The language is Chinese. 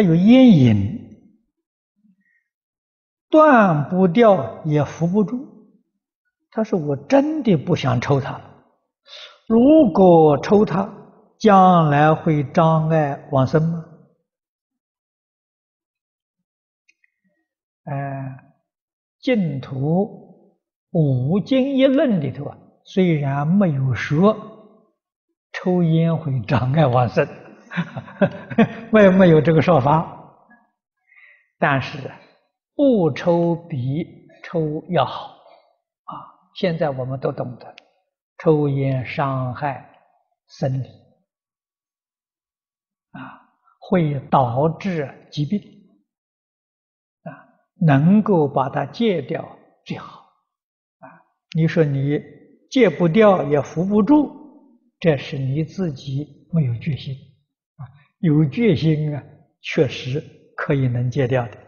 它有烟瘾，断不掉也扶不住。他说：“我真的不想抽它了。如果抽它，将来会障碍往生吗？”哎，净土五经一论里头啊，虽然没有说抽烟会障碍往生，没有没有这个说法，但是不抽比抽要好啊。现在我们都懂得，抽烟伤害身体，啊，会导致疾病，啊，能够把它戒掉最好，啊，你说你戒不掉也扶不住，这是你自己没有决心，有决心啊，确实可以能戒掉的。